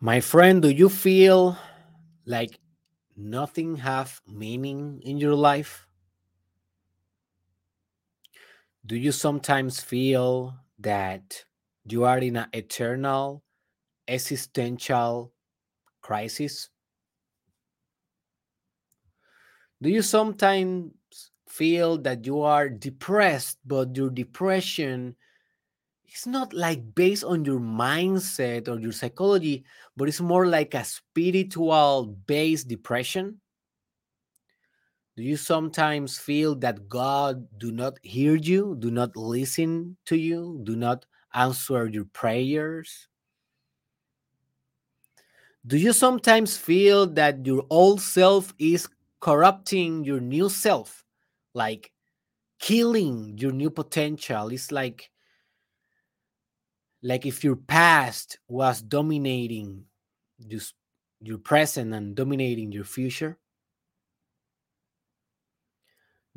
My friend, do you feel like nothing have meaning in your life? Do you sometimes feel that you are in an eternal existential crisis? Do you sometimes feel that you are depressed, but your depression it's not like based on your mindset or your psychology, but it's more like a spiritual based depression. Do you sometimes feel that God do not hear you, do not listen to you, do not answer your prayers? Do you sometimes feel that your old self is corrupting your new self, like killing your new potential? It's like like if your past was dominating just your present and dominating your future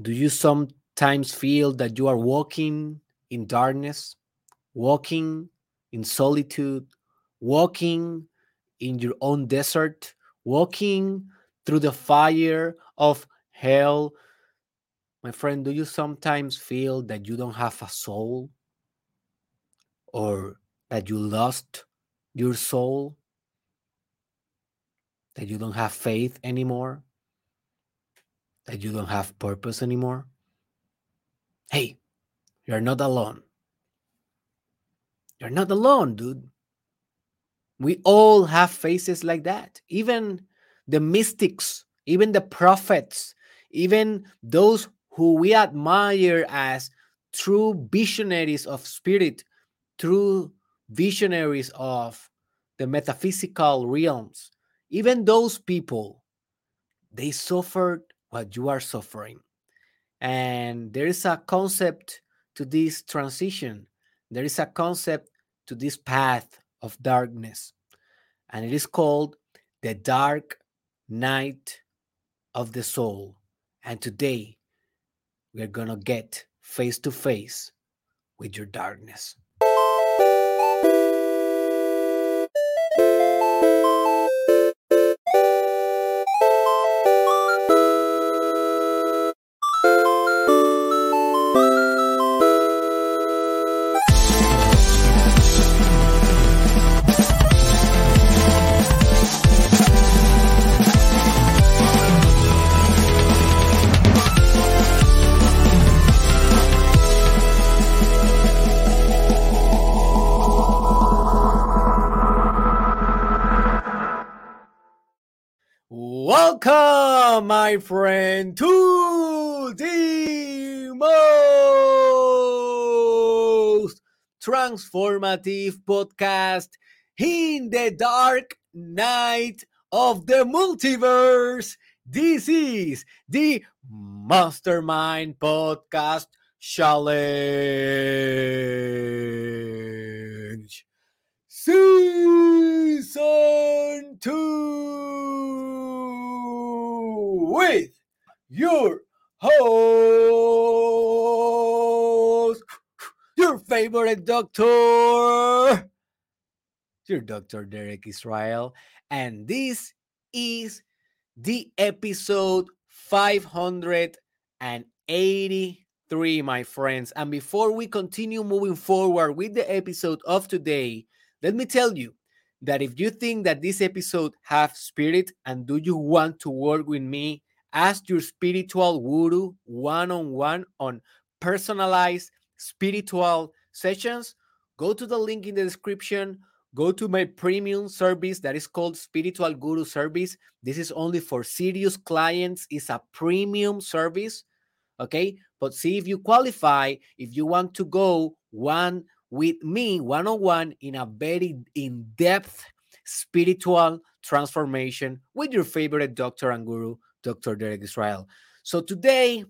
do you sometimes feel that you are walking in darkness walking in solitude walking in your own desert walking through the fire of hell? My friend do you sometimes feel that you don't have a soul? Or that you lost your soul, that you don't have faith anymore, that you don't have purpose anymore, hey, you're not alone. You're not alone, dude. We all have faces like that. Even the mystics, even the prophets, even those who we admire as true visionaries of spirit true visionaries of the metaphysical realms, even those people, they suffered what you are suffering. And there is a concept to this transition, there is a concept to this path of darkness, and it is called the dark night of the soul. And today, we're going to get face to face with your darkness. My friend, to the most transformative podcast in the dark night of the multiverse. This is the Mastermind Podcast Challenge. Season 2 with your host, your favorite doctor, your Dr. Derek Israel. And this is the episode 583, my friends. And before we continue moving forward with the episode of today, let me tell you that if you think that this episode have spirit and do you want to work with me as your spiritual guru one-on-one on personalized spiritual sessions, go to the link in the description. Go to my premium service that is called Spiritual Guru Service. This is only for serious clients. It's a premium service. Okay. But see if you qualify, if you want to go one with me one on one in a very in depth spiritual transformation with your favorite doctor and guru, Dr. Derek Israel. So today,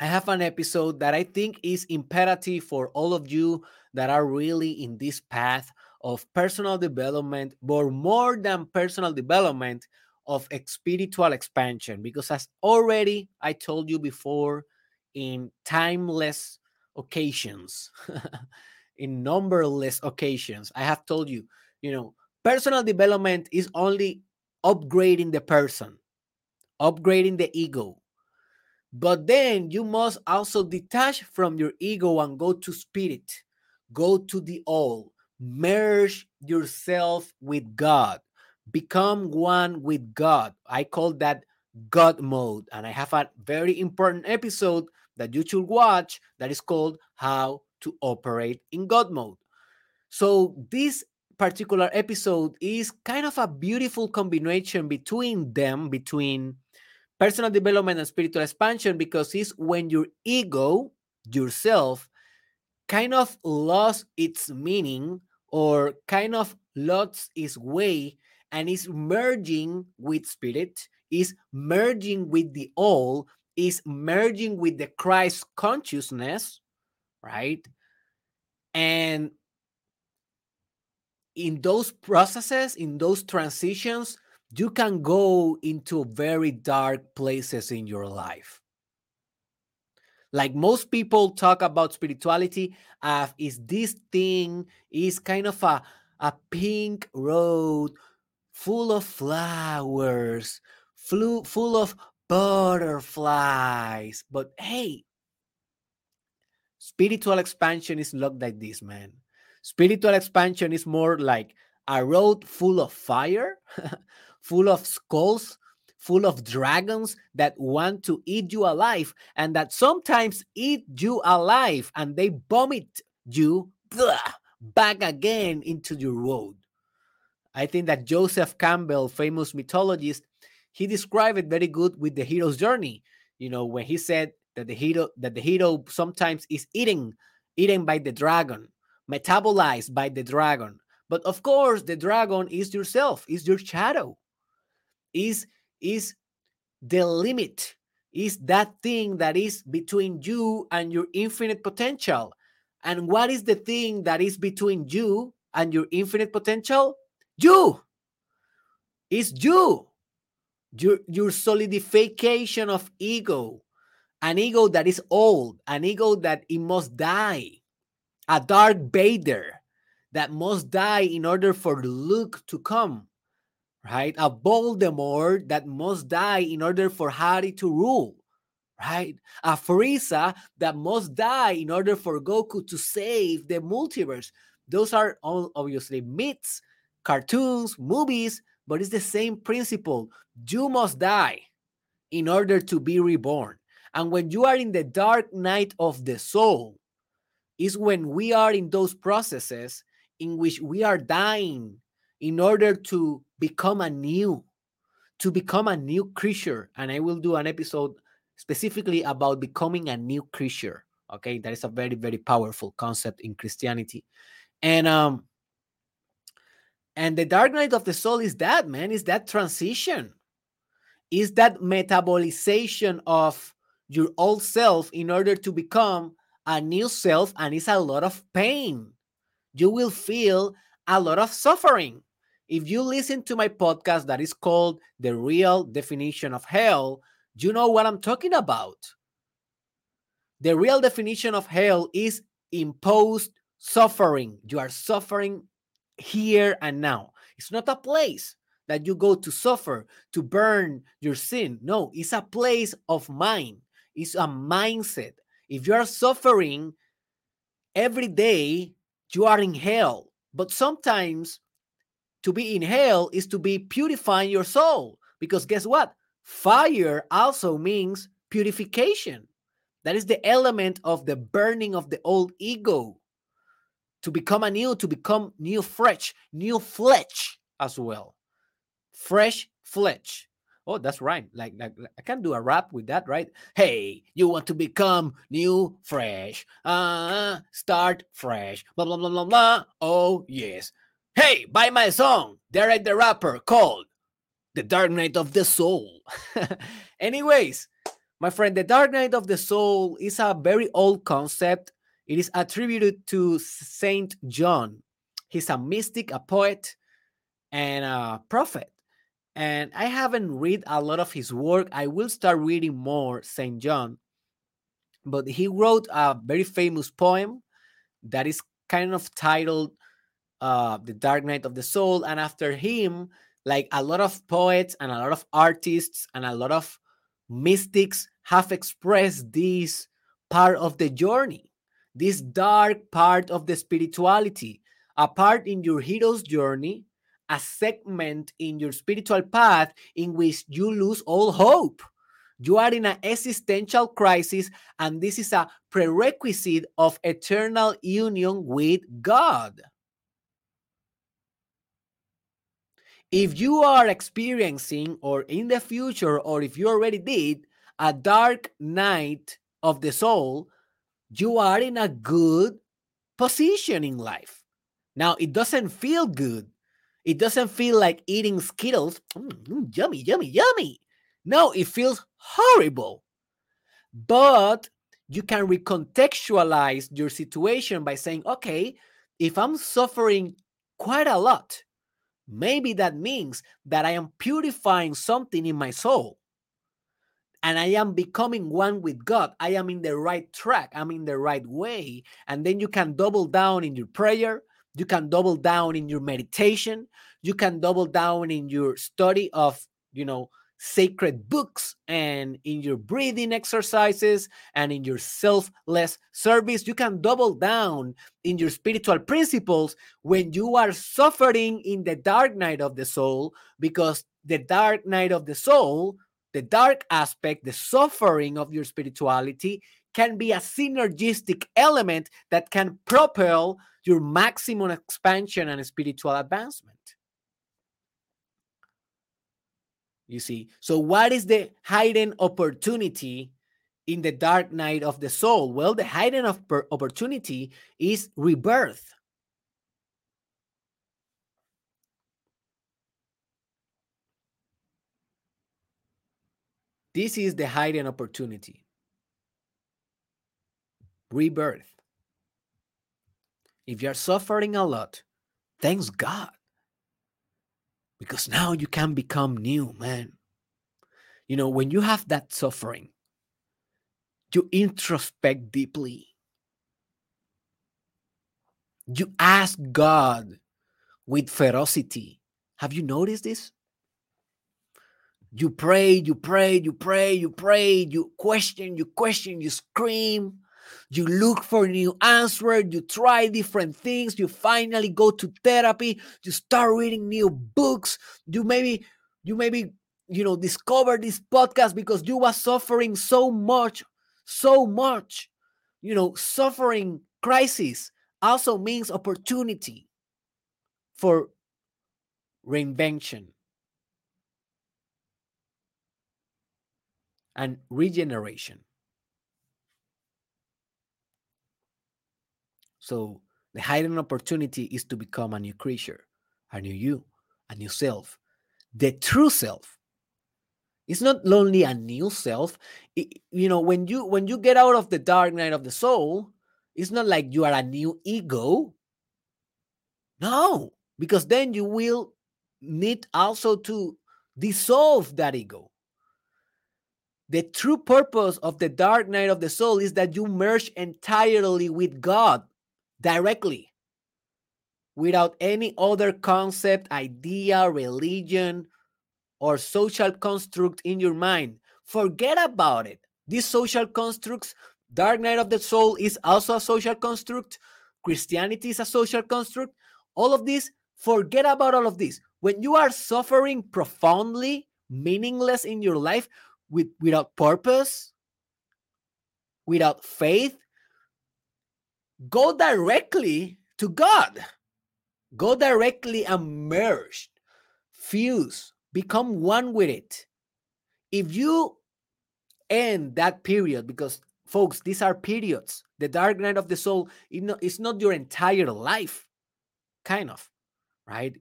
I have an episode that I think is imperative for all of you that are really in this path of personal development, but more than personal development, of spiritual expansion. Because as already I told you before in timeless occasions, in numberless occasions, I have told you, you know, personal development is only upgrading the person, upgrading the ego. But then you must also detach from your ego and go to spirit, go to the all, merge yourself with God, become one with God. I call that God mode. And I have a very important episode that you should watch that is called How to Operate in God mode. So, this particular episode is kind of a beautiful combination between them, between personal development and spiritual expansion, because it's when your ego, yourself, kind of lost its meaning or kind of lost its way and is merging with spirit, is merging with the all, is merging with the Christ consciousness, right? And in those processes, in those transitions, you can go into very dark places in your life. Like most people talk about spirituality uh, is this thing is kind of a, a pink road full of flowers, full of butterflies. But hey, spiritual expansion is not like this, man. Spiritual expansion is more like a road full of fire, full of skulls, full of dragons that want to eat you alive and that sometimes eat you alive and they vomit you back again into your road. I think that Joseph Campbell, famous mythologist, he described it very good with the hero's journey. You know, when he said that the hero that the hero sometimes is eaten eaten by the dragon metabolized by the dragon. But of course, the dragon is yourself, is your shadow, is is the limit, is that thing that is between you and your infinite potential. And what is the thing that is between you and your infinite potential? You. It's you. Your, your solidification of ego, an ego that is old, an ego that it must die a Darth Vader that must die in order for Luke to come, right? A Voldemort that must die in order for Harry to rule, right? A Frieza that must die in order for Goku to save the multiverse. Those are all obviously myths, cartoons, movies, but it's the same principle. You must die in order to be reborn. And when you are in the dark night of the soul, is when we are in those processes in which we are dying in order to become a new to become a new creature and i will do an episode specifically about becoming a new creature okay that is a very very powerful concept in christianity and um and the dark night of the soul is that man is that transition is that metabolization of your old self in order to become a new self and it's a lot of pain. You will feel a lot of suffering. If you listen to my podcast that is called The Real Definition of Hell, you know what I'm talking about. The real definition of hell is imposed suffering. You are suffering here and now. It's not a place that you go to suffer, to burn your sin. No, it's a place of mind. It's a mindset, if you are suffering every day, you are in hell. But sometimes to be in hell is to be purifying your soul. Because guess what? Fire also means purification. That is the element of the burning of the old ego to become anew, to become new, fresh, new flesh as well. Fresh flesh. Oh, that's right. Like, like I can do a rap with that, right? Hey, you want to become new, fresh? Uh, start fresh. Blah blah blah blah blah. Oh yes. Hey, buy my song, Derek the Rapper, called "The Dark Night of the Soul." Anyways, my friend, the Dark Night of the Soul is a very old concept. It is attributed to Saint John. He's a mystic, a poet, and a prophet and I haven't read a lot of his work. I will start reading more St. John. But he wrote a very famous poem that is kind of titled uh, The Dark Night of the Soul. And after him, like a lot of poets and a lot of artists and a lot of mystics have expressed this part of the journey, this dark part of the spirituality, a part in your hero's journey, a segment in your spiritual path in which you lose all hope. You are in an existential crisis, and this is a prerequisite of eternal union with God. If you are experiencing, or in the future, or if you already did, a dark night of the soul, you are in a good position in life. Now, it doesn't feel good. It doesn't feel like eating Skittles. Mm, yummy, yummy, yummy. No, it feels horrible. But you can recontextualize your situation by saying, okay, if I'm suffering quite a lot, maybe that means that I am purifying something in my soul and I am becoming one with God. I am in the right track, I'm in the right way. And then you can double down in your prayer, you can double down in your meditation, you can double down in your study of, you know, sacred books and in your breathing exercises and in your selfless service. You can double down in your spiritual principles when you are suffering in the dark night of the soul, because the dark night of the soul, the dark aspect, the suffering of your spirituality can be a synergistic element that can propel your maximum expansion and spiritual advancement. You see, so what is the hidden opportunity in the dark night of the soul? Well, the hidden opportunity is rebirth. This is the hidden opportunity. Rebirth. If you're suffering a lot, thanks God because now you can become new, man. You know, when you have that suffering, you introspect deeply. You ask God with ferocity. Have you noticed this? You pray, you pray, you pray, you pray, you question, you question, you scream, you look for new answer you try different things you finally go to therapy you start reading new books. You maybe you maybe you know discover this podcast because you was suffering so much so much you know suffering crisis also means opportunity for reinvention and regeneration So the hidden opportunity is to become a new creature, a new you, a new self, the true self. It's not only a new self. It, you know, when you when you get out of the dark night of the soul, it's not like you are a new ego. No, because then you will need also to dissolve that ego. The true purpose of the dark night of the soul is that you merge entirely with God directly without any other concept, idea, religion, or social construct in your mind. Forget about it. These social constructs, Dark Night of the Soul is also a social construct, Christianity is a social construct. All of this, forget about all of this. When you are suffering profoundly, meaningless in your life, with, without purpose, without faith, go directly to God. Go directly and merge, fuse, become one with it. If you end that period, because folks, these are periods. The dark night of the soul it's not your entire life, kind of, right?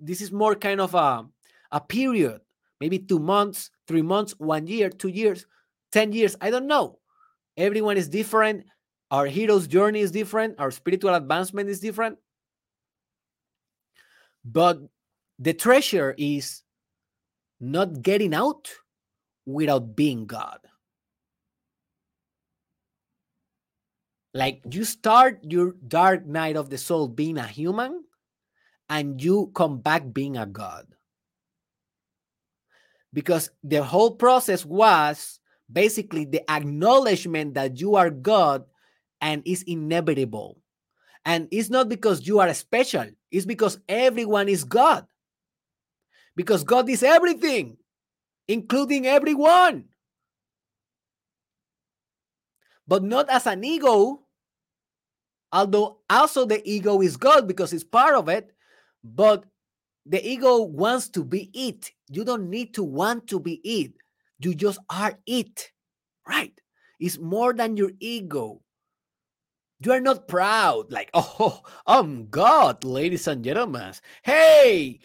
This is more kind of a, a period, maybe two months, three months, one year, two years, 10 years. I don't know. Everyone is different. Our hero's journey is different, our spiritual advancement is different. But the treasure is not getting out without being God. Like you start your dark night of the soul being a human, and you come back being a God. Because the whole process was basically the acknowledgement that you are God and is inevitable. And it's not because you are special, it's because everyone is God. Because God is everything, including everyone. But not as an ego, although also the ego is God because it's part of it, but the ego wants to be it. You don't need to want to be it. You just are it, right? It's more than your ego. You are not proud, like, oh, I'm God, ladies and gentlemen. Hey,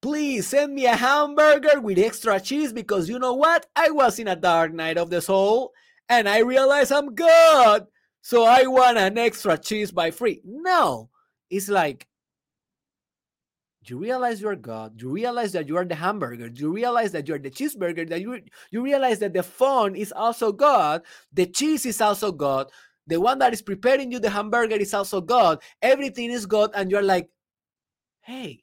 please send me a hamburger with extra cheese because you know what? I was in a dark night of the soul and I realized I'm God. So I want an extra cheese by free. No, it's like, you realize you're God. You realize that you are the hamburger. You realize that you're the cheeseburger. That you you realize that the phone is also God. The cheese is also God. The one that is preparing you the hamburger is also God. Everything is God, and you're like, hey,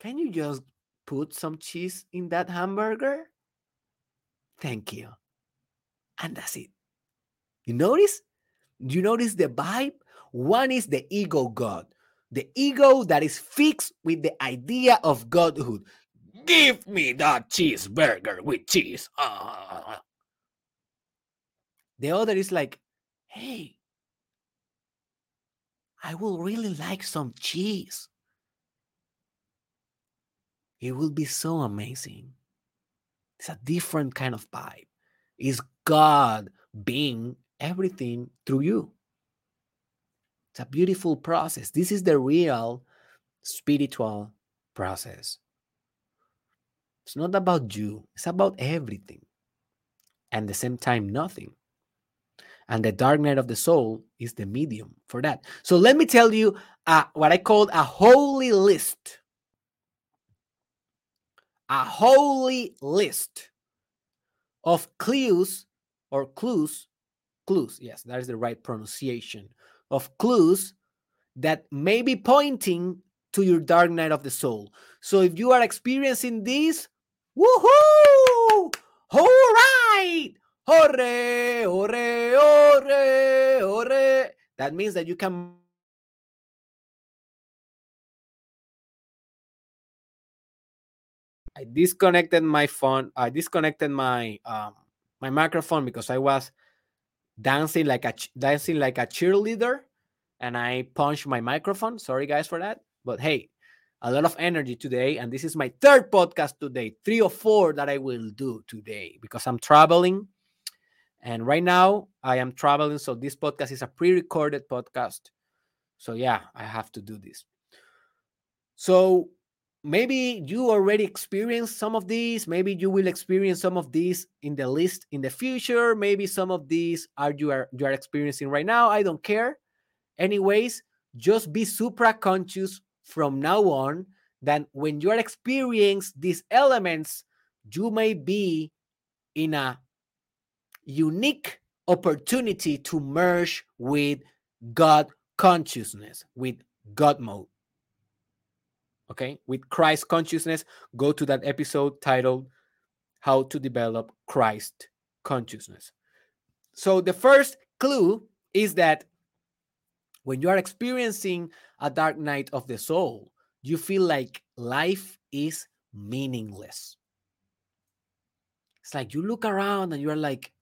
can you just put some cheese in that hamburger? Thank you. And that's it. You notice? You notice the vibe? One is the ego God the ego that is fixed with the idea of godhood. Give me that cheeseburger with cheese. Ah, ah, ah, ah. The other is like, hey, I will really like some cheese. It will be so amazing. It's a different kind of vibe. Is God being everything through you? It's a beautiful process. This is the real spiritual process. It's not about you, it's about everything. And the same time, nothing. And the dark night of the soul is the medium for that. So let me tell you uh, what I call a holy list. A holy list of clues or clues, clues, yes, that is the right pronunciation of clues that may be pointing to your dark night of the soul. So if you are experiencing this, woohoo! All right! Hooray! Hooray! Hooray! Hooray! That means that you can I disconnected my phone. I disconnected my um my microphone because I was dancing like a dancing like a cheerleader and I punched my microphone. Sorry guys for that. But hey, a lot of energy today and this is my third podcast today, 3 or 4 that I will do today because I'm traveling. And right now I am traveling so this podcast is a pre-recorded podcast. So yeah, I have to do this. So maybe you already experienced some of these maybe you will experience some of these in the list in the future maybe some of these are you are you are experiencing right now i don't care. Anyways just be supra conscious from now on that when you are experiencing these elements you may be in a unique opportunity to merge with god consciousness with god mode okay, with Christ consciousness, go to that episode titled How to Develop Christ Consciousness. So the first clue is that when you are experiencing a dark night of the soul, you feel like life is meaningless. It's like you look around and you're like,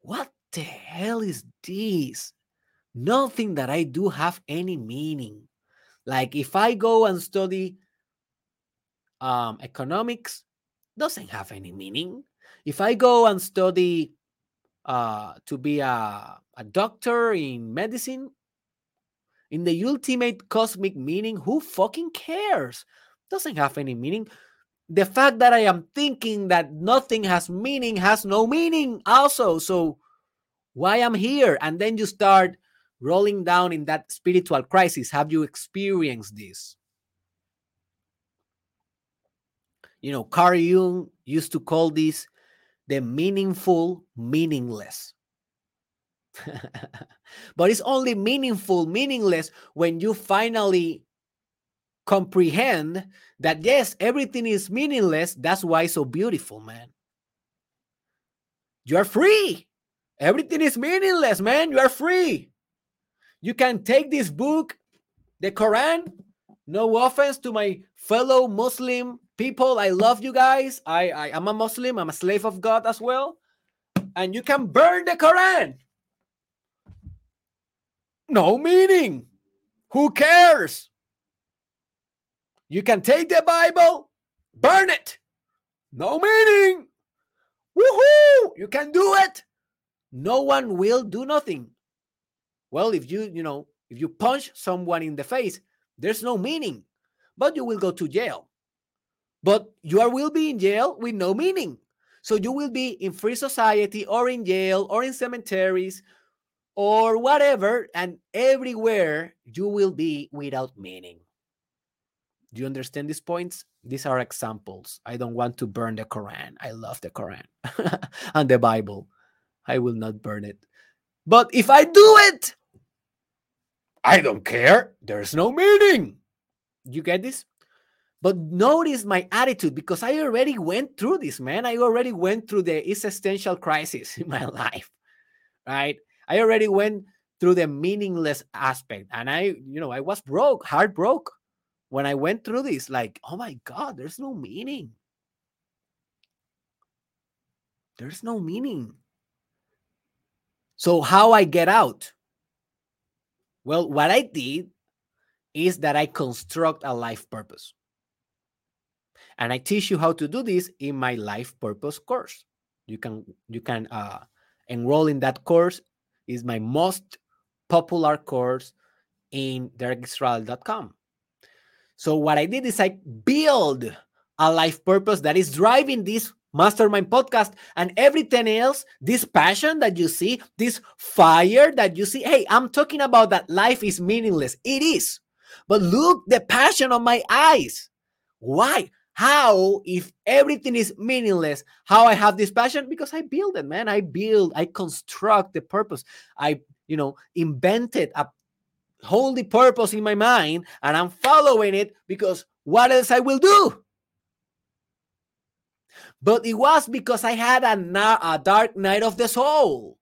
what the hell is this? Nothing that I do have any meaning. Like if I go and study um, economics, doesn't have any meaning. If I go and study uh, to be a, a doctor in medicine, in the ultimate cosmic meaning, who fucking cares? Doesn't have any meaning. The fact that I am thinking that nothing has meaning has no meaning, also. So, why I'm here? And then you start rolling down in that spiritual crisis? Have you experienced this? You know, Carl Jung used to call this the meaningful meaningless. but it's only meaningful, meaningless when you finally comprehend that yes, everything is meaningless. That's why it's so beautiful, man. You are free. Everything is meaningless, man. You are free. You can take this book, the Quran. No offense to my fellow Muslim people. I love you guys. I, I am a Muslim. I'm a slave of God as well. And you can burn the Quran. No meaning. Who cares? You can take the Bible, burn it. No meaning. Woohoo! You can do it. No one will do nothing. Well, if you, you know, if you punch someone in the face, there's no meaning, but you will go to jail. But you are, will be in jail with no meaning. So you will be in free society or in jail or in cemeteries or whatever, and everywhere you will be without meaning. Do you understand these points? These are examples. I don't want to burn the Quran. I love the Quran and the Bible. I will not burn it. But if I do it, I don't care. There's no meaning. You get this? But notice my attitude because I already went through this, man. I already went through the existential crisis in my life, right? I already went through the meaningless aspect. And I, you know, I was broke, heartbroken when I went through this, like, oh my God, there's no meaning. There's no meaning. So, how I get out? Well, what I did is that I construct a life purpose. And I teach you how to do this in my life purpose course. You can you can uh, enroll in that course. is my most popular course in derekisrael.com. So what I did is I build a life purpose that is driving this mastermind podcast and everything else this passion that you see this fire that you see hey i'm talking about that life is meaningless. It is. But look the passion on my eyes. Why? How if everything is meaningless how i have this passion? Because i build it man. I build i construct the purpose. I you know invented a holy purpose in my mind and i'm following it because what else i will do but it was because I had a, a dark night of the soul.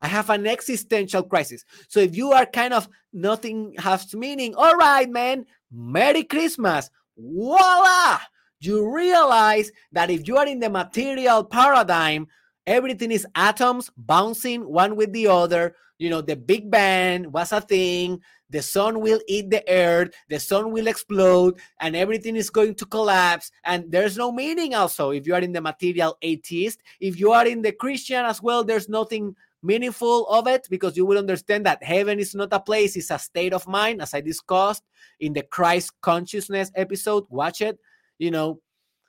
I have an existential crisis. So if you are kind of nothing has meaning, all right, man, Merry Christmas. Voila! You realize that if you are in the material paradigm, everything is atoms bouncing one with the other. You know, the Big Bang was a thing the sun will eat the earth, the sun will explode, and everything is going to collapse. And there's no meaning also if you are in the material atheist. If you are in the Christian as well, there's nothing meaningful of it because you will understand that heaven is not a place, it's a state of mind, as I discussed in the Christ consciousness episode. Watch it. You know,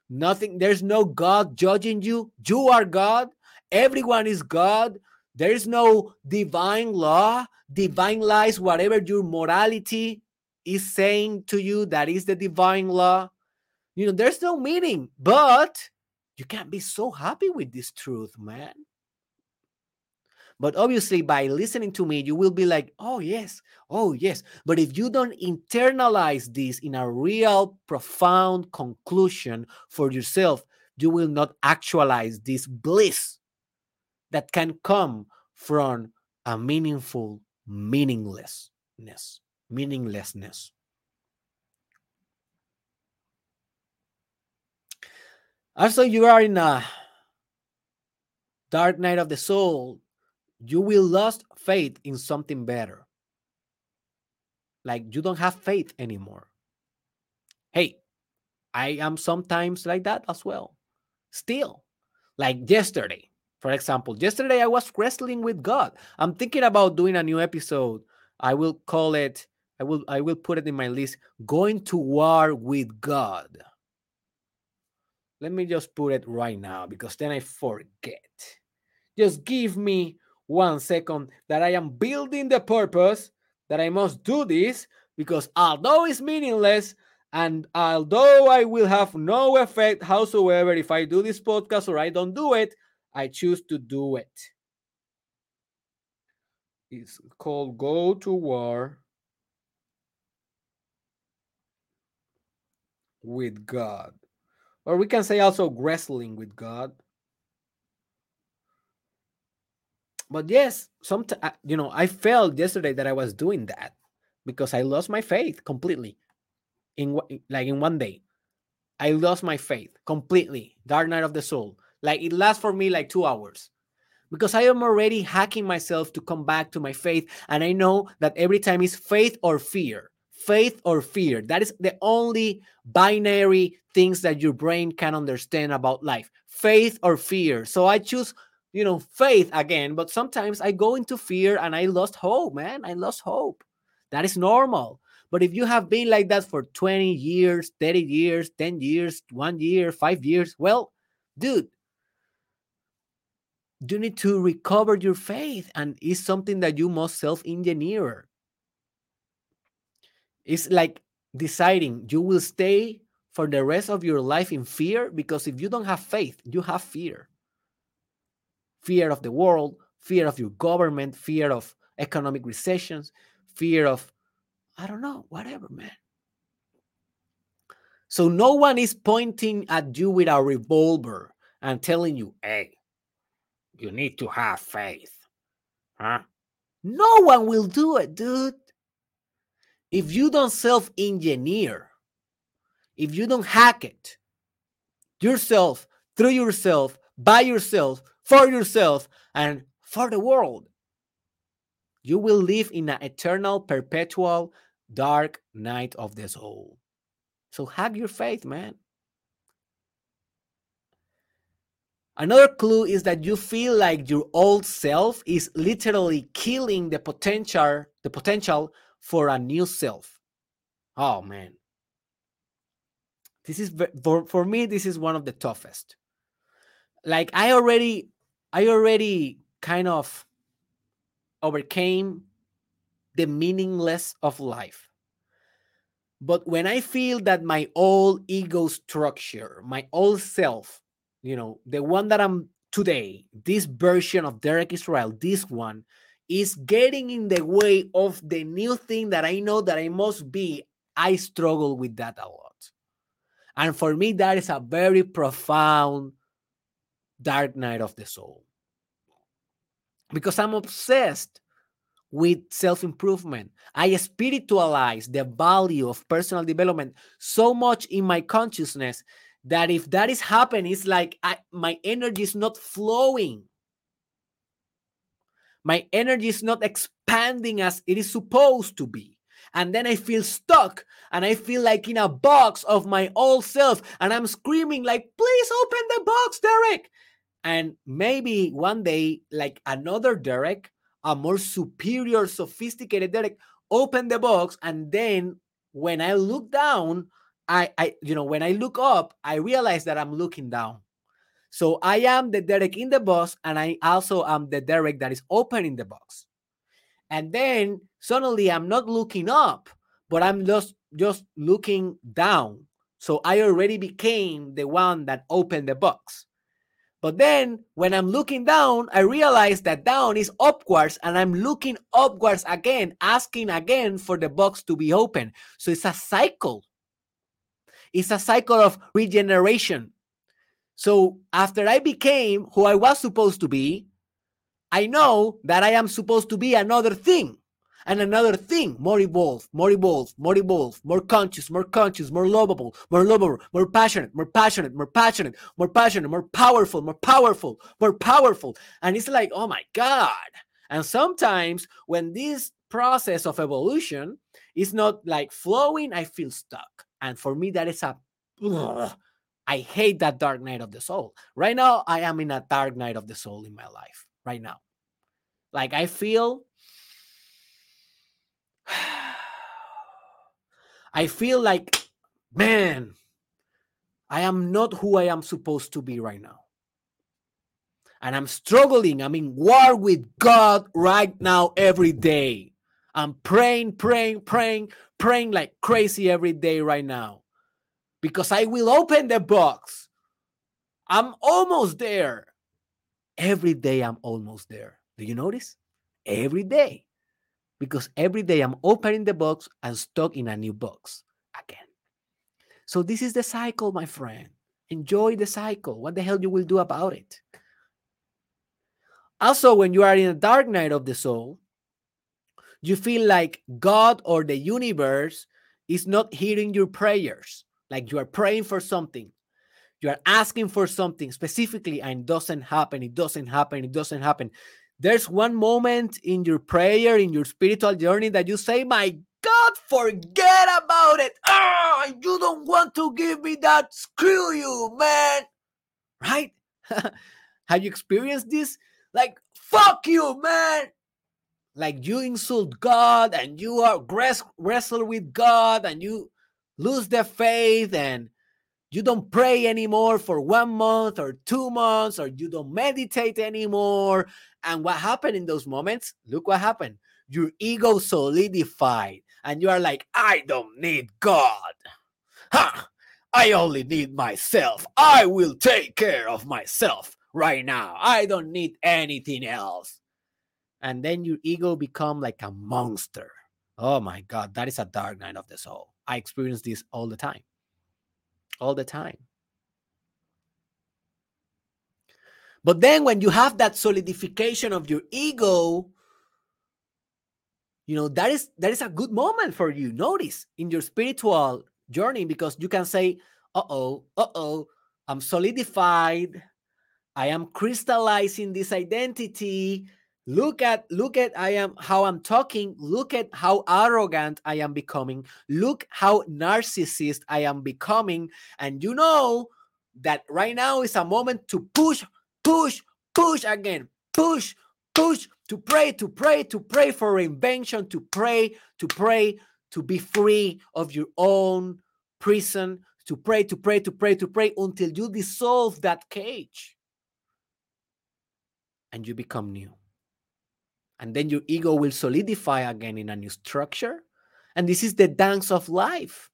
nothing, there's no God judging you. You are God. Everyone is God. There is no divine law, divine lies, whatever your morality is saying to you, that is the divine law. You know, there's no meaning, but you can't be so happy with this truth, man. But obviously, by listening to me, you will be like, oh, yes, oh, yes. But if you don't internalize this in a real, profound conclusion for yourself, you will not actualize this bliss that can come from a meaningful meaninglessness meaninglessness. Also you are in a dark night of the soul you will lose faith in something better. Like you don't have faith anymore. Hey i am sometimes like that as well. Still like yesterday for example, yesterday I was wrestling with God. I'm thinking about doing a new episode. I will call it, I will I will put it in my list, going to war with God. Let me just put it right now because then I forget. Just give me one second that I am building the purpose that I must do this because although it's meaningless and although I will have no effect howsoever if I do this podcast or I don't do it, I choose to do it. It's called Go to War with God. Or we can say also wrestling with God. But yes, sometimes you know, I felt yesterday that I was doing that because I lost my faith completely in like in one day. I lost my faith completely. Dark night of the soul. Like it lasts for me like 2 hours because I am already hacking myself to come back to my faith. And I know that every time is faith or fear, faith or fear. That is the only binary things that your brain can understand about life faith or fear. So I choose, you know, faith again. But sometimes I go into fear and I lost hope, man. I lost hope. That is normal. But if you have been like that for 20 years, 30 years, 10 years, one year, five years, well, dude, you need to recover your faith and it's something that you must self-engineer. It's like deciding you will stay for the rest of your life in fear because if you don't have faith you have fear. Fear of the world fear of your government fear of economic recessions fear of i don't know whatever man. So no one is pointing at you with a revolver and telling you hey you need to have faith. Huh? No one will do it, dude. If you don't self engineer, if you don't hack it yourself, through yourself, by yourself, for yourself, and for the world, you will live in an eternal, perpetual, dark night of the soul. So hack your faith, man. Another clue is that you feel like your old self is literally killing the potential the potential for a new self. Oh man. This is for, for me this is one of the toughest. Like I already I already kind of overcame the meaningless of life. But when I feel that my old ego structure, my old self you know, the one that I'm today, this version of Derek Israel, this one is getting in the way of the new thing that I know that I must be. I struggle with that a lot. And for me, that is a very profound dark night of the soul. Because I'm obsessed with self improvement. I spiritualize the value of personal development so much in my consciousness that if that is happening, it's like I, my energy is not flowing. My energy is not expanding as it is supposed to be. And then I feel stuck and I feel like in a box of my old self. And I'm screaming, like, please open the box, Derek. And maybe one day, like another Derek, a more superior, sophisticated Derek, open the box. And then when I look down, I, I, you know, when I look up, I realize that I'm looking down. So I am the Derek in the box, and I also am the Derek that is opening the box. And then suddenly I'm not looking up, but I'm just just looking down. So I already became the one that opened the box. But then when I'm looking down, I realize that down is upwards and I'm looking upwards again, asking again for the box to be open. So it's a cycle. It's a cycle of regeneration. So after I became who I was supposed to be, I know that I am supposed to be another thing and another thing more evolved, more evolved, more evolved, more conscious, more conscious, more lovable, more lovable, more passionate, more passionate, more passionate, more passionate, more powerful, more powerful, more powerful. And it's like, oh my God. And sometimes when this process of evolution is not like flowing, I feel stuck. And for me, that is a, ugh, I hate that dark night of the soul. Right now, I am in a dark night of the soul in my life. Right now. Like I feel, I feel like, man, I am not who I am supposed to be right now. And I'm struggling. I'm in war with God right now every day. I'm praying, praying, praying, praying like crazy every day right now because I will open the box. I'm almost there. Every day I'm almost there. Do you notice? every day because every day I'm opening the box and stuck in a new box again. So this is the cycle, my friend. Enjoy the cycle. What the hell you will do about it? Also, when you are in a dark night of the soul, you feel like God or the universe is not hearing your prayers. Like you are praying for something, you are asking for something specifically, and it doesn't happen. It doesn't happen. It doesn't happen. There's one moment in your prayer, in your spiritual journey, that you say, My God, forget about it. Ah, you don't want to give me that. Screw you, man. Right? Have you experienced this? Like, fuck you, man. Like you insult God and you are wrestle with God and you lose the faith and you don't pray anymore for one month or two months or you don't meditate anymore. And what happened in those moments? Look what happened. Your ego solidified and you are like, I don't need God. Ha! I only need myself. I will take care of myself right now. I don't need anything else. And then your ego become like a monster. Oh my God, that is a dark night of the soul. I experience this all the time. All the time. But then when you have that solidification of your ego, you know, that is that is a good moment for you. Notice in your spiritual journey because you can say, "Uh-oh, uh-oh, I'm solidified. I am crystallizing this identity look at look at i am how i'm talking. Look at how arrogant i am becoming. Look how narcissist i am becoming. And you know that right now is a moment to push push push again. Push push to pray to pray to pray for invention to pray to pray to be free of your own prison to pray to pray to pray to pray until you dissolve that cage. And you become new and then your ego will solidify again in a new structure. And this is the dance of life.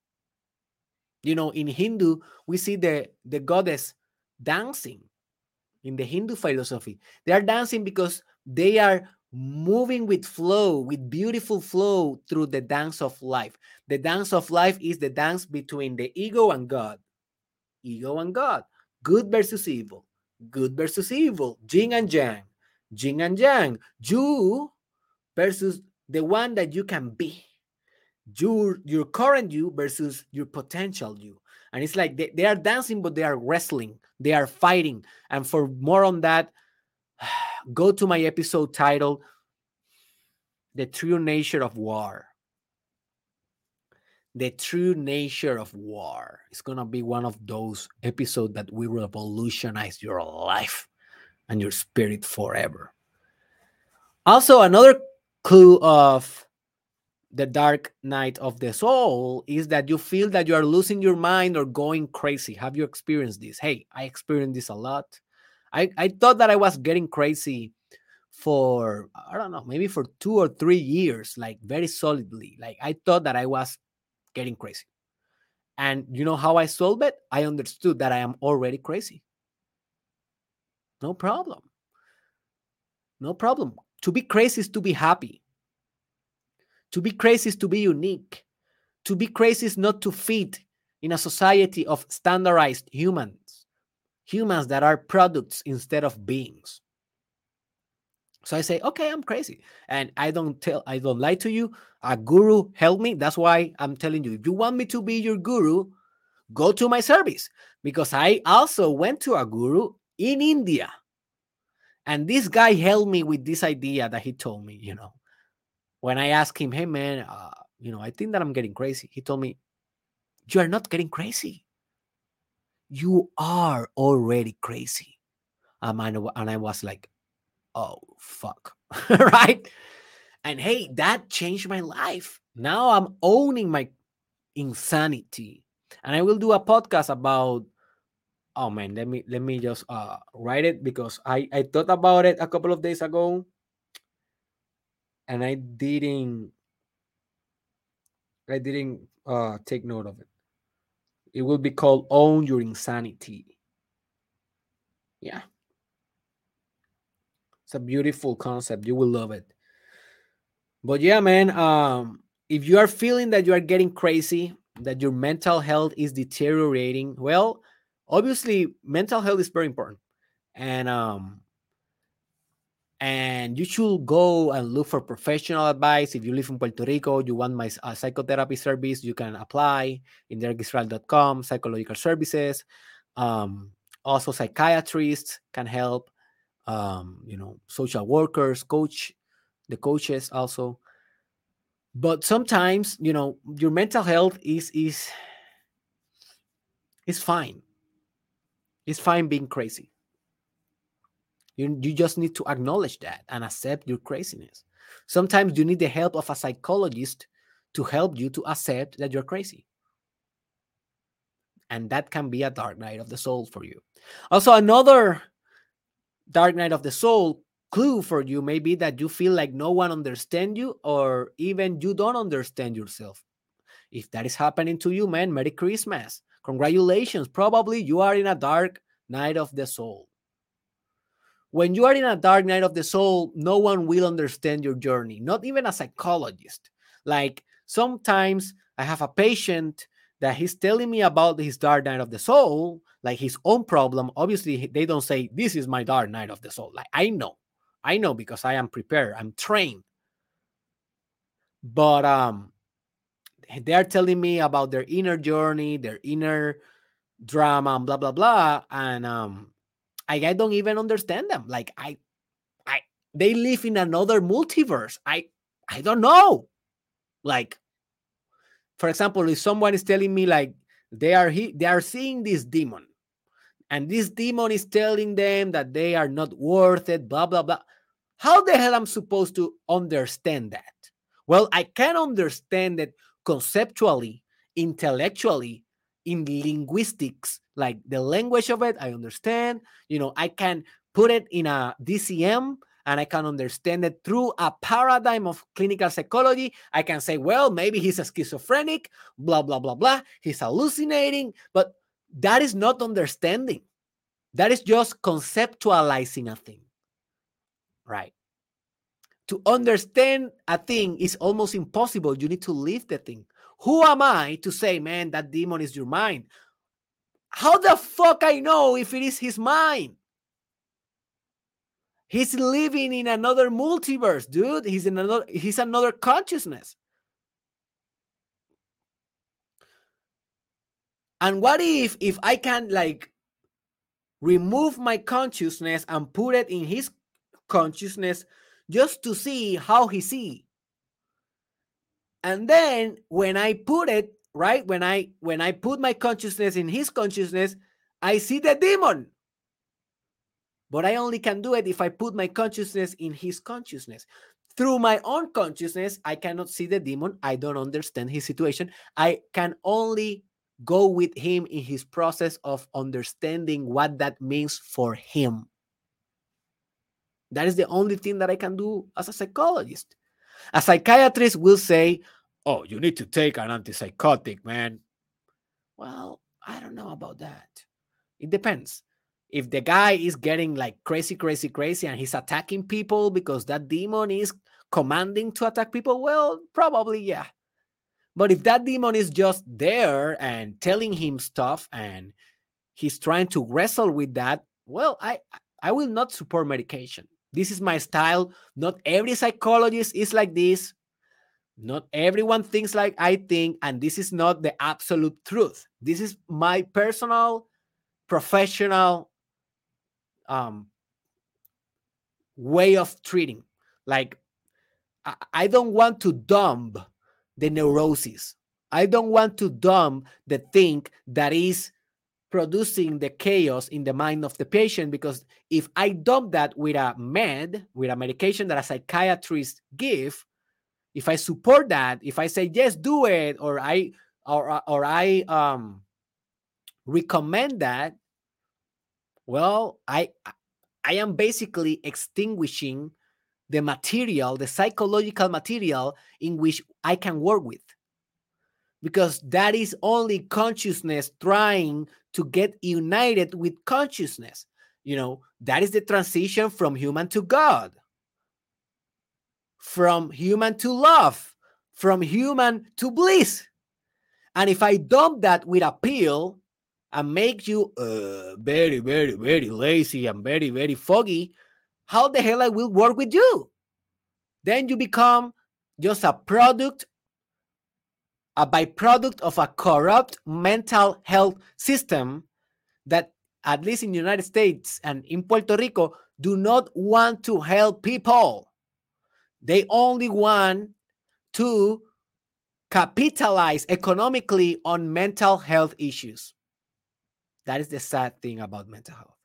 You know, in Hindu, we see the, the goddess dancing in the Hindu philosophy. They are dancing because they are moving with flow, with beautiful flow through the dance of life. The dance of life is the dance between the ego and God. Ego and God. Good versus evil. Good versus evil. Yin and yang yin and yang, you versus the one that you can be, your your current you versus your potential you. And it's like they, they are dancing, but they are wrestling, they are fighting. And for more on that, go to my episode titled The True Nature of War. The true nature of war. It's gonna be one of those episodes that will revolutionize your life and your spirit forever. Also, another clue of the dark night of the soul is that you feel that you are losing your mind or going crazy. Have you experienced this? Hey, I experienced this a lot. I, I thought that I was getting crazy for, I don't know, maybe for two or three years, like very solidly. Like I thought that I was getting crazy. And you know how I solved it? I understood that I am already crazy. No problem. No problem. To be crazy is to be happy. To be crazy is to be unique. To be crazy is not to fit in a society of standardized humans, humans that are products instead of beings. So I say, okay, I'm crazy. And I don't tell, I don't lie to you. A guru help me. That's why I'm telling you, if you want me to be your guru, go to my service. Because I also went to a guru in India. And this guy helped me with this idea that he told me, you know, when I asked him, hey, man, uh, you know, I think that I'm getting crazy. He told me, you are not getting crazy. You are already crazy. Um, and, and I was like, oh, fuck. right? And hey, that changed my life. Now I'm owning my insanity. And I will do a podcast about oh man let me let me just uh write it because i i thought about it a couple of days ago and i didn't i didn't uh take note of it. It will be called own your insanity. Yeah. It's a beautiful concept. You will love it. But yeah, man, um, if you are feeling that you are getting crazy, that your mental health is deteriorating, well, obviously mental health is very important. And um and you should go and look for professional advice. If you live in Puerto Rico, you want my uh, psychotherapy service, you can apply in derekisrael.com, psychological services. Um, also, psychiatrists can help, um, you know, social workers, coach, the coaches also. But sometimes, you know, your mental health is is is fine. It's fine being crazy. You, you just need to acknowledge that and accept your craziness. Sometimes you need the help of a psychologist to help you to accept that you're crazy. And that can be a dark night of the soul for you. Also, another dark night of the soul clue for you may be that you feel like no one understands you or even you don't understand yourself. If that is happening to you, man, Merry Christmas. Congratulations. Probably you are in a dark night of the soul. When you are in a dark night of the soul, no one will understand your journey, not even a psychologist. Like sometimes I have a patient that he's telling me about his dark night of the soul, like his own problem. Obviously, they don't say, This is my dark night of the soul. Like I know, I know because I am prepared, I'm trained. But um, they're telling me about their inner journey, their inner drama, and blah blah blah. And um, I, I don't even understand them. Like I, I, they live in another multiverse. I, I don't know. Like, for example, if someone is telling me like they are he, they are seeing this demon, and this demon is telling them that they are not worth it, blah blah blah. How the hell am supposed to understand that? Well, I can understand it conceptually, intellectually, in linguistics, like the language of it, I understand. You know, I can put it in a DSM and I can understand it through a paradigm of clinical psychology. I can say, well, maybe he's a schizophrenic, blah, blah, blah, blah. He's hallucinating, but that is not understanding. That is just conceptualizing a thing, right? To understand a thing is almost impossible. You need to live the thing. Who am I to say, man, that demon is your mind? How the fuck I know if it is his mind? He's living in another multiverse, dude. He's in another he's another consciousness. And what if if I can like remove my consciousness and put it in his consciousness just to see how he see? And then when I put it right when i when i put my consciousness in his consciousness i see the demon. But i only can do it if i put my consciousness in his consciousness. Through my own consciousness i cannot see the demon. I don't understand his situation. I can only go with him in his process of understanding what that means for him that is the only thing that i can do as a psychologist a psychiatrist will say oh, you need to take an antipsychotic, man. Well, I don't know about that. It depends. If the guy is getting like crazy, crazy, crazy, and he's attacking people because that demon is commanding to attack people, well, probably, yeah. But if that demon is just there and telling him stuff and he's trying to wrestle with that, well, I I will not support medication. This is my style. Not every psychologist is like this. Not everyone thinks like I think, and this is not the absolute truth. This is my personal, professional um, way of treating. Like, I, I don't want to dump the neurosis. I don't want to dump the thing that is producing the chaos in the mind of the patient because if I dump that with a med, with a medication that a psychiatrist give, if I support that, if I say yes, do it, or I or or I um recommend that, well, I I am basically extinguishing the material, the psychological material in which I can work with. Because that is only consciousness trying to get united with consciousness. You know, that is the transition from human to God from human to love, from human to bliss. And if I dump that with a pill and make you uh, very, very, very lazy and very, very foggy, how the hell I will work with you? Then you become just a product, a byproduct of a corrupt mental health system that, at least in the United States and in Puerto Rico, do not want to help people. They only want to capitalize economically on mental health issues. That is the sad thing about mental health.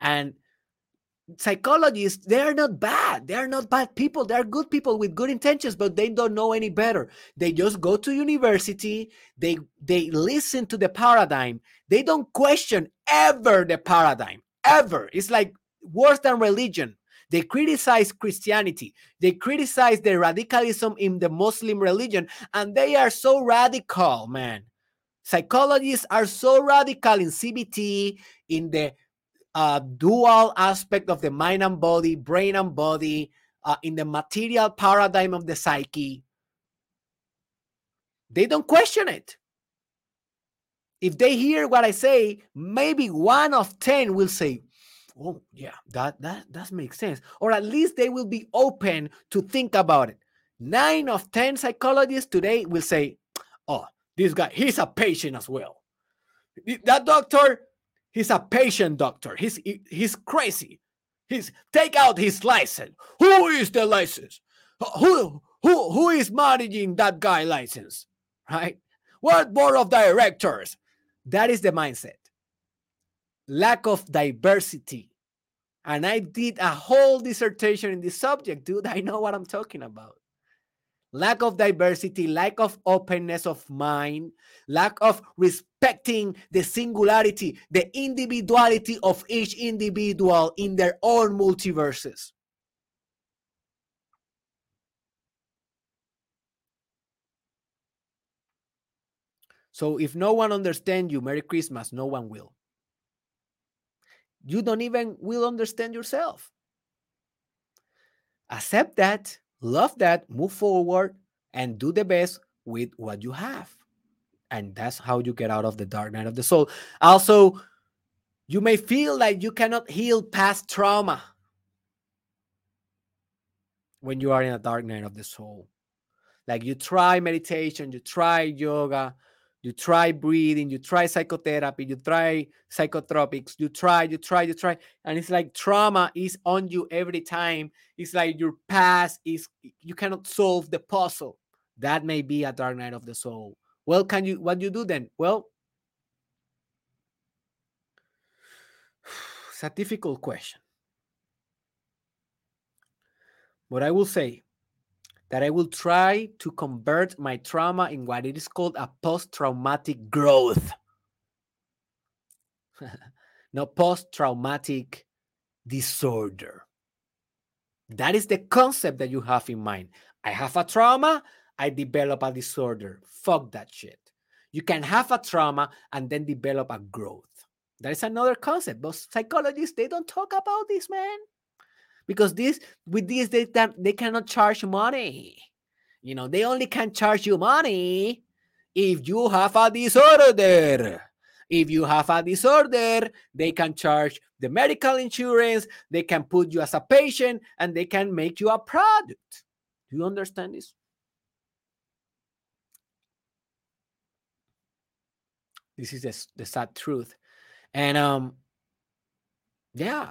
And psychologists they're not bad. They're not bad people. They're good people with good intentions but they don't know any better. They just go to university. They they listen to the paradigm. They don't question ever the paradigm ever. It's like worse than religion. They criticize christianity. They criticize the radicalism in the muslim religion and they are so radical man. Psychologists are so radical in cbt in the uh, dual aspect of the mind and body, brain and body, uh, in the material paradigm of the psyche. They don't question it. If they hear what I say, maybe one of 10 will say, Oh, yeah, that that that makes sense. Or at least they will be open to think about it. Nine of 10 psychologists today will say, Oh, this guy, he's a patient as well. That doctor, He's a patient doctor. He's he's crazy. He's take out his license. Who is the license? Who who who is managing that guy license? Right? What board of directors? That is the mindset. Lack of diversity. And I did a whole dissertation in this subject, dude. I know what I'm talking about lack of diversity, lack of openness of mind, lack of respecting the singularity, the individuality of each individual in their own multiverses. So if no one understands you, Merry Christmas, no one will. You don't even will understand yourself. Accept that love that, move forward, and do the best with what you have. And that's how you get out of the dark night of the soul. Also, you may feel like you cannot heal past trauma when you are in a dark night of the soul. Like you try meditation, you try yoga, you try breathing, you try psychotherapy, you try psychotropics, you try, you try, you try. And it's like trauma is on you every time. It's like your past is, you cannot solve the puzzle. That may be a dark night of the soul. Well, can you, what do you do then? Well, it's a difficult question. But I will say that I will try to convert my trauma in what it is called a post traumatic growth. no post traumatic disorder. That is the concept that you have in mind. I have a trauma, I develop a disorder. Fuck that shit. You can have a trauma and then develop a growth. That is another concept. But psychologists, they don't talk about this, man because this with this they they cannot charge money. You know, they only can charge you money if you have a disorder. If you have a disorder, they can charge the medical insurance, they can put you as a patient, and they can make you a product. Do you understand this? This is the, the sad truth. And um yeah,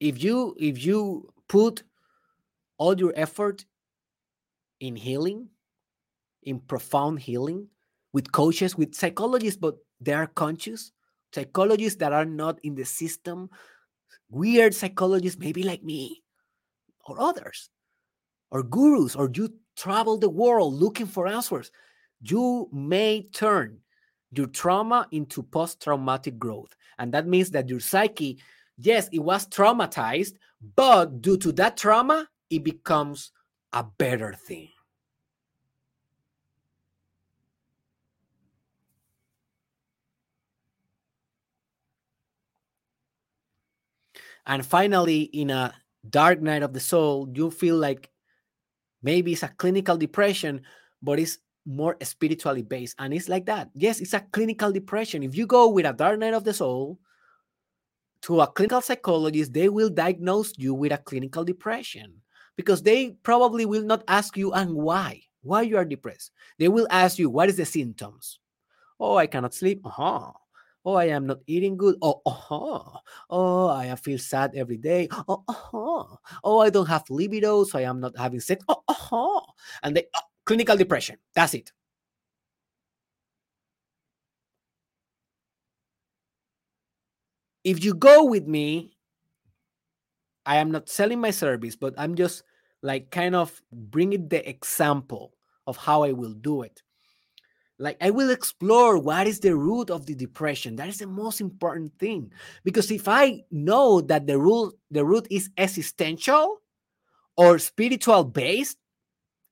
if you if you put all your effort in healing in profound healing with coaches with psychologists but they are conscious psychologists that are not in the system weird psychologists maybe like me or others or gurus or you travel the world looking for answers you may turn your trauma into post-traumatic growth. And that means that your psyche yes, it was traumatized, but due to that trauma, it becomes a better thing. And finally, in a dark night of the soul, you feel like Maybe it's a clinical depression, but it's more spiritually based. And it's like that. Yes, it's a clinical depression. If you go with a dark night of the soul to a clinical psychologist, they will diagnose you with a clinical depression because they probably will not ask you and why? Why you are depressed? They will ask you what is the symptoms? Oh i cannot sleep. Uh-huh. Oh i am not eating good. Oh uh-huh. Oh i feel sad every day. Oh uh-huh. Oh i don't have libido so i am not having sex. Oh uh-huh. And they oh, clinical depression. That's it if you go with me I am not selling my service, but I'm just like kind of bringing the example of how I will do it. Like I will explore what is the root of the depression. That is the most important thing. Because if I know that the root the root is existential or spiritual based,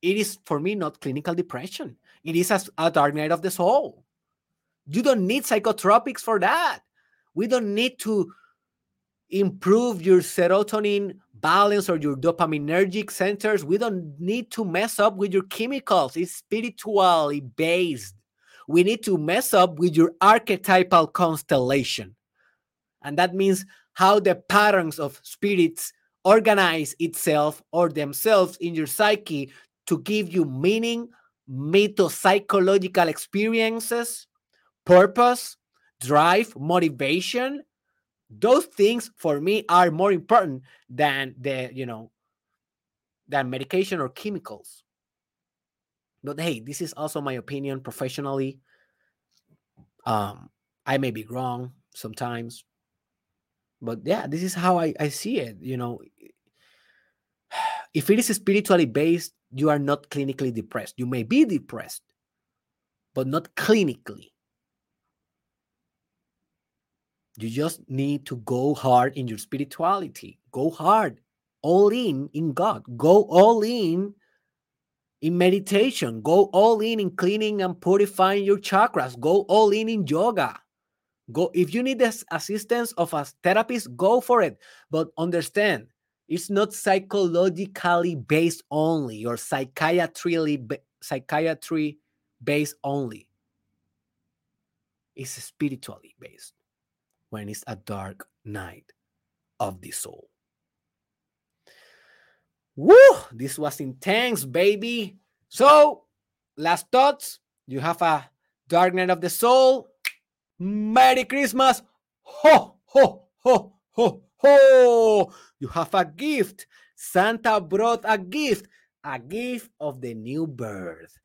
it is for me not clinical depression. It is a, a dark night of the soul. You don't need psychotropics for that. We don't need to improve your serotonin balance or your dopaminergic centers. We don't need to mess up with your chemicals. It's spiritually based. We need to mess up with your archetypal constellation. And that means how the patterns of spirits organize itself or themselves in your psyche to give you meaning, mythopsychological experiences, purpose, drive, motivation, those things for me are more important than the you know than medication or chemicals. But hey this is also my opinion professionally. Um i may be wrong sometimes but yeah this is how i, I see it you know. If it is spiritually based you are not clinically depressed. You may be depressed but not clinically you just need to go hard in your spirituality. Go hard, all in in God. Go all in in meditation. Go all in in cleaning and purifying your chakras. Go all in in yoga. Go if you need the assistance of a therapist, go for it. But understand, it's not psychologically based only or psychiatry psychiatry based only. It's spiritually based when it's a dark night of the soul. Woo! This was intense, baby. So, last thoughts. You have a dark night of the soul. Merry Christmas. Ho, ho, ho, ho, ho. You have a gift. Santa brought a gift, a gift of the new birth,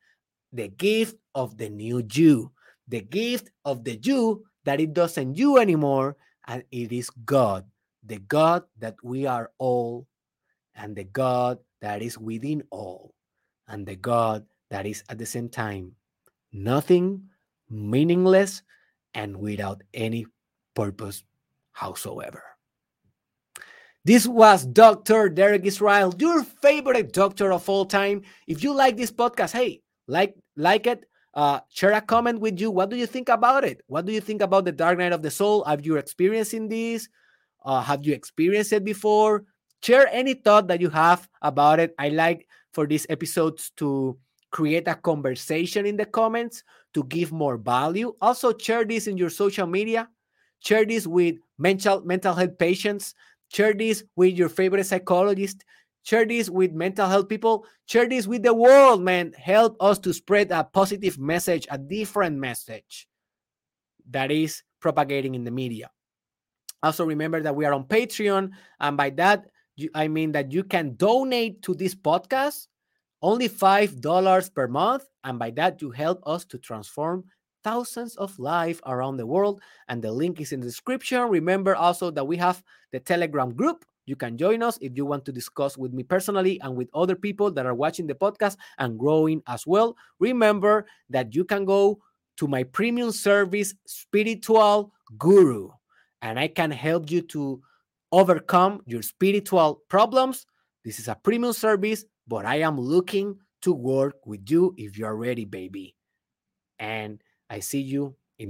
the gift of the new Jew, the gift of the Jew that it doesn't you anymore, and it is God, the God that we are all, and the God that is within all, and the God that is at the same time nothing, meaningless, and without any purpose howsoever. This was Dr. Derek Israel, your favorite doctor of all time. If you like this podcast, hey, like like it, uh, share a comment with you. What do you think about it? What do you think about the Dark Night of the Soul? Have you experiencing this? Uh, have you experienced it before? Share any thought that you have about it. I like for these episodes to create a conversation in the comments to give more value. Also, share this in your social media. Share this with mental mental health patients. Share this with your favorite psychologist. Share this with mental health people. Share this with the world, man. Help us to spread a positive message, a different message that is propagating in the media. Also, remember that we are on Patreon. And by that, I mean that you can donate to this podcast only $5 per month. And by that, you help us to transform thousands of lives around the world. And the link is in the description. Remember also that we have the Telegram group you can join us if you want to discuss with me personally and with other people that are watching the podcast and growing as well. Remember that you can go to my premium service, Spiritual Guru, and I can help you to overcome your spiritual problems. This is a premium service, but I am looking to work with you if you are ready, baby. And I see you